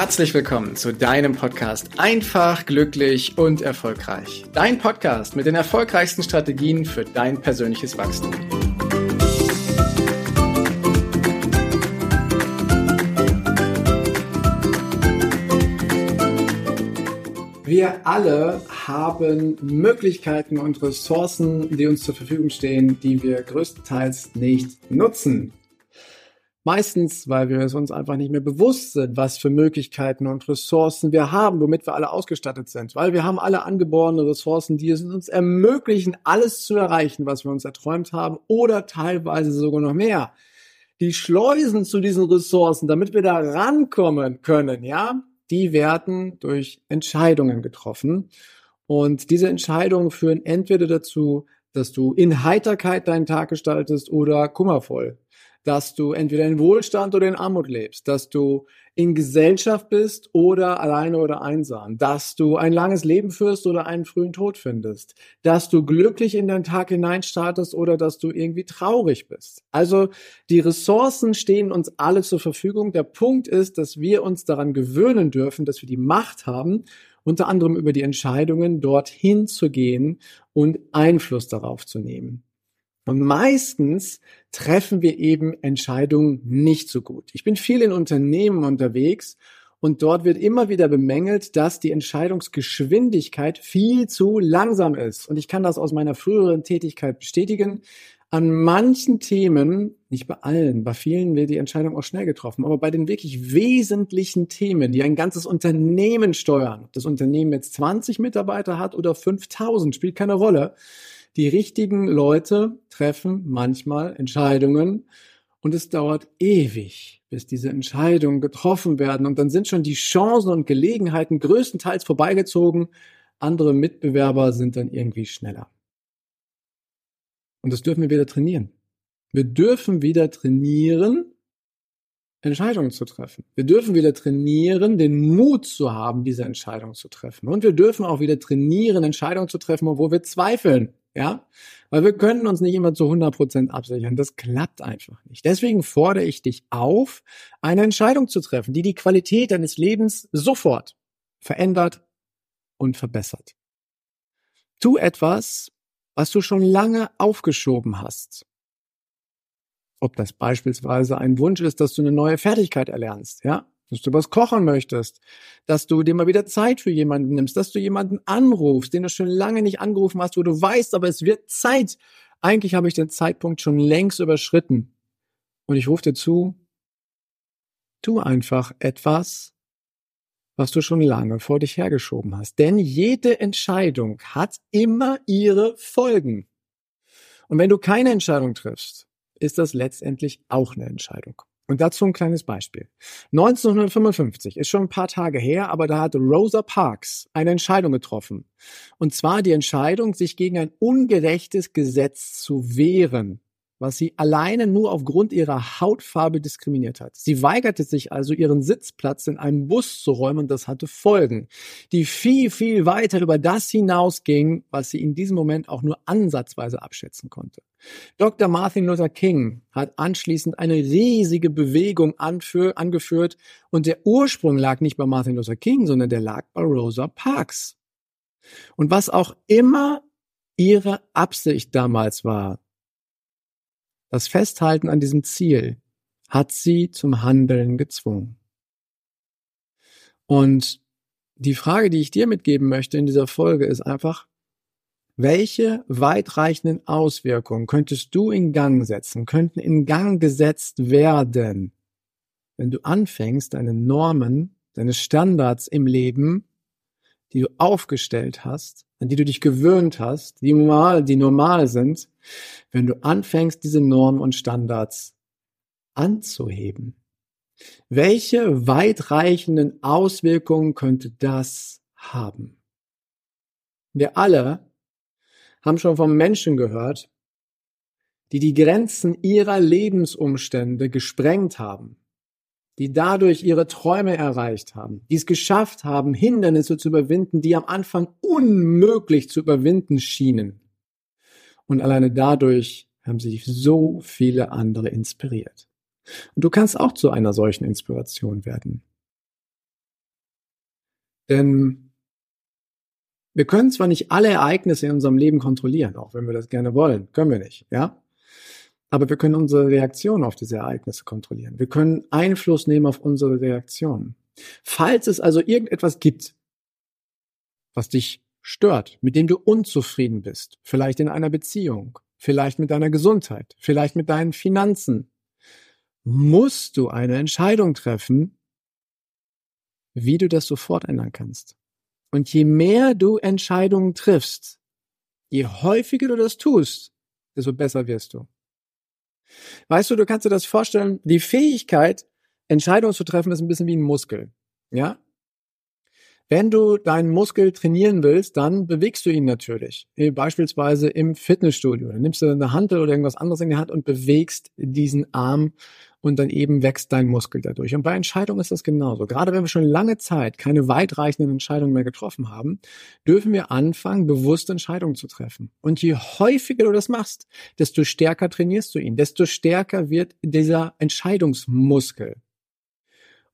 Herzlich willkommen zu deinem Podcast Einfach, glücklich und erfolgreich. Dein Podcast mit den erfolgreichsten Strategien für dein persönliches Wachstum. Wir alle haben Möglichkeiten und Ressourcen, die uns zur Verfügung stehen, die wir größtenteils nicht nutzen. Meistens, weil wir es uns einfach nicht mehr bewusst sind, was für Möglichkeiten und Ressourcen wir haben, womit wir alle ausgestattet sind. Weil wir haben alle angeborene Ressourcen, die es uns ermöglichen, alles zu erreichen, was wir uns erträumt haben oder teilweise sogar noch mehr. Die Schleusen zu diesen Ressourcen, damit wir da rankommen können, ja, die werden durch Entscheidungen getroffen. Und diese Entscheidungen führen entweder dazu, dass du in Heiterkeit deinen Tag gestaltest oder kummervoll dass du entweder in Wohlstand oder in Armut lebst, dass du in Gesellschaft bist oder alleine oder einsam, dass du ein langes Leben führst oder einen frühen Tod findest, dass du glücklich in deinen Tag hineinstartest oder dass du irgendwie traurig bist. Also die Ressourcen stehen uns alle zur Verfügung. Der Punkt ist, dass wir uns daran gewöhnen dürfen, dass wir die Macht haben, unter anderem über die Entscheidungen dorthin zu gehen und Einfluss darauf zu nehmen. Und meistens treffen wir eben Entscheidungen nicht so gut. Ich bin viel in Unternehmen unterwegs und dort wird immer wieder bemängelt, dass die Entscheidungsgeschwindigkeit viel zu langsam ist. Und ich kann das aus meiner früheren Tätigkeit bestätigen. An manchen Themen, nicht bei allen, bei vielen wird die Entscheidung auch schnell getroffen, aber bei den wirklich wesentlichen Themen, die ein ganzes Unternehmen steuern, ob das Unternehmen jetzt 20 Mitarbeiter hat oder 5000, spielt keine Rolle die richtigen Leute treffen manchmal Entscheidungen und es dauert ewig, bis diese Entscheidungen getroffen werden und dann sind schon die Chancen und Gelegenheiten größtenteils vorbeigezogen. Andere Mitbewerber sind dann irgendwie schneller. Und das dürfen wir wieder trainieren. Wir dürfen wieder trainieren, Entscheidungen zu treffen. Wir dürfen wieder trainieren, den Mut zu haben, diese Entscheidung zu treffen. Und wir dürfen auch wieder trainieren, Entscheidungen zu treffen, obwohl wir zweifeln. Ja, weil wir können uns nicht immer zu 100 Prozent absichern. Das klappt einfach nicht. Deswegen fordere ich dich auf, eine Entscheidung zu treffen, die die Qualität deines Lebens sofort verändert und verbessert. Tu etwas, was du schon lange aufgeschoben hast. Ob das beispielsweise ein Wunsch ist, dass du eine neue Fertigkeit erlernst, ja? Dass du was kochen möchtest, dass du dir mal wieder Zeit für jemanden nimmst, dass du jemanden anrufst, den du schon lange nicht angerufen hast, wo du weißt, aber es wird Zeit. Eigentlich habe ich den Zeitpunkt schon längst überschritten. Und ich rufe dir zu, tu einfach etwas, was du schon lange vor dich hergeschoben hast. Denn jede Entscheidung hat immer ihre Folgen. Und wenn du keine Entscheidung triffst, ist das letztendlich auch eine Entscheidung. Und dazu ein kleines Beispiel. 1955 ist schon ein paar Tage her, aber da hat Rosa Parks eine Entscheidung getroffen. Und zwar die Entscheidung, sich gegen ein ungerechtes Gesetz zu wehren was sie alleine nur aufgrund ihrer Hautfarbe diskriminiert hat. Sie weigerte sich also, ihren Sitzplatz in einem Bus zu räumen und das hatte Folgen, die viel, viel weiter über das hinausgingen, was sie in diesem Moment auch nur ansatzweise abschätzen konnte. Dr. Martin Luther King hat anschließend eine riesige Bewegung angeführt und der Ursprung lag nicht bei Martin Luther King, sondern der lag bei Rosa Parks. Und was auch immer ihre Absicht damals war, das Festhalten an diesem Ziel hat sie zum Handeln gezwungen. Und die Frage, die ich dir mitgeben möchte in dieser Folge, ist einfach, welche weitreichenden Auswirkungen könntest du in Gang setzen, könnten in Gang gesetzt werden, wenn du anfängst, deine Normen, deine Standards im Leben, die du aufgestellt hast, an die du dich gewöhnt hast, die normal, die normal sind, wenn du anfängst, diese Normen und Standards anzuheben. Welche weitreichenden Auswirkungen könnte das haben? Wir alle haben schon von Menschen gehört, die die Grenzen ihrer Lebensumstände gesprengt haben, die dadurch ihre Träume erreicht haben, die es geschafft haben, Hindernisse zu überwinden, die am Anfang unmöglich zu überwinden schienen. Und alleine dadurch haben sich so viele andere inspiriert. Und du kannst auch zu einer solchen Inspiration werden. Denn wir können zwar nicht alle Ereignisse in unserem Leben kontrollieren, auch wenn wir das gerne wollen, können wir nicht, ja? Aber wir können unsere Reaktion auf diese Ereignisse kontrollieren. Wir können Einfluss nehmen auf unsere Reaktionen. Falls es also irgendetwas gibt, was dich stört, mit dem du unzufrieden bist, vielleicht in einer Beziehung, vielleicht mit deiner Gesundheit, vielleicht mit deinen Finanzen, musst du eine Entscheidung treffen, wie du das sofort ändern kannst. Und je mehr du Entscheidungen triffst, je häufiger du das tust, desto besser wirst du. Weißt du, du kannst dir das vorstellen, die Fähigkeit, Entscheidungen zu treffen, ist ein bisschen wie ein Muskel. Ja? Wenn du deinen Muskel trainieren willst, dann bewegst du ihn natürlich. Beispielsweise im Fitnessstudio. Dann nimmst du eine Handel oder irgendwas anderes in die Hand und bewegst diesen Arm und dann eben wächst dein Muskel dadurch. Und bei Entscheidungen ist das genauso. Gerade wenn wir schon lange Zeit keine weitreichenden Entscheidungen mehr getroffen haben, dürfen wir anfangen, bewusste Entscheidungen zu treffen. Und je häufiger du das machst, desto stärker trainierst du ihn, desto stärker wird dieser Entscheidungsmuskel.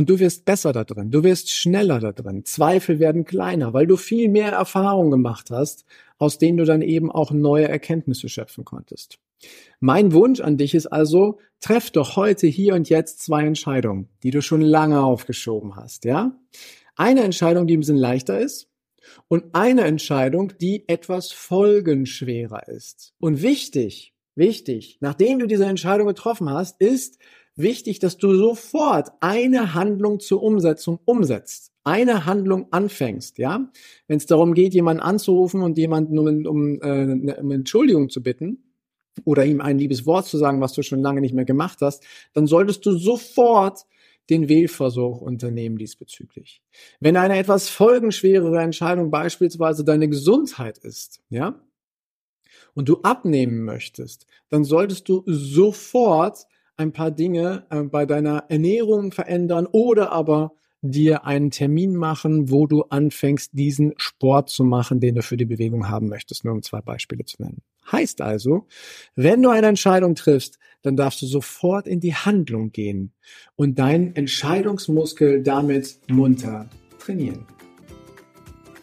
Und du wirst besser da drin, du wirst schneller da drin. Zweifel werden kleiner, weil du viel mehr Erfahrung gemacht hast, aus denen du dann eben auch neue Erkenntnisse schöpfen konntest. Mein Wunsch an dich ist also, treff doch heute, hier und jetzt zwei Entscheidungen, die du schon lange aufgeschoben hast, ja? Eine Entscheidung, die ein bisschen leichter ist und eine Entscheidung, die etwas folgenschwerer ist. Und wichtig, wichtig, nachdem du diese Entscheidung getroffen hast, ist, wichtig, dass du sofort eine Handlung zur Umsetzung umsetzt. Eine Handlung anfängst, ja? Wenn es darum geht, jemanden anzurufen und jemanden um, um, äh, um Entschuldigung zu bitten oder ihm ein liebes Wort zu sagen, was du schon lange nicht mehr gemacht hast, dann solltest du sofort den Wählversuch unternehmen diesbezüglich. Wenn eine etwas folgenschwerere Entscheidung beispielsweise deine Gesundheit ist, ja, und du abnehmen möchtest, dann solltest du sofort ein paar Dinge äh, bei deiner Ernährung verändern oder aber dir einen Termin machen, wo du anfängst, diesen Sport zu machen, den du für die Bewegung haben möchtest, nur um zwei Beispiele zu nennen. Heißt also, wenn du eine Entscheidung triffst, dann darfst du sofort in die Handlung gehen und deinen Entscheidungsmuskel damit munter trainieren.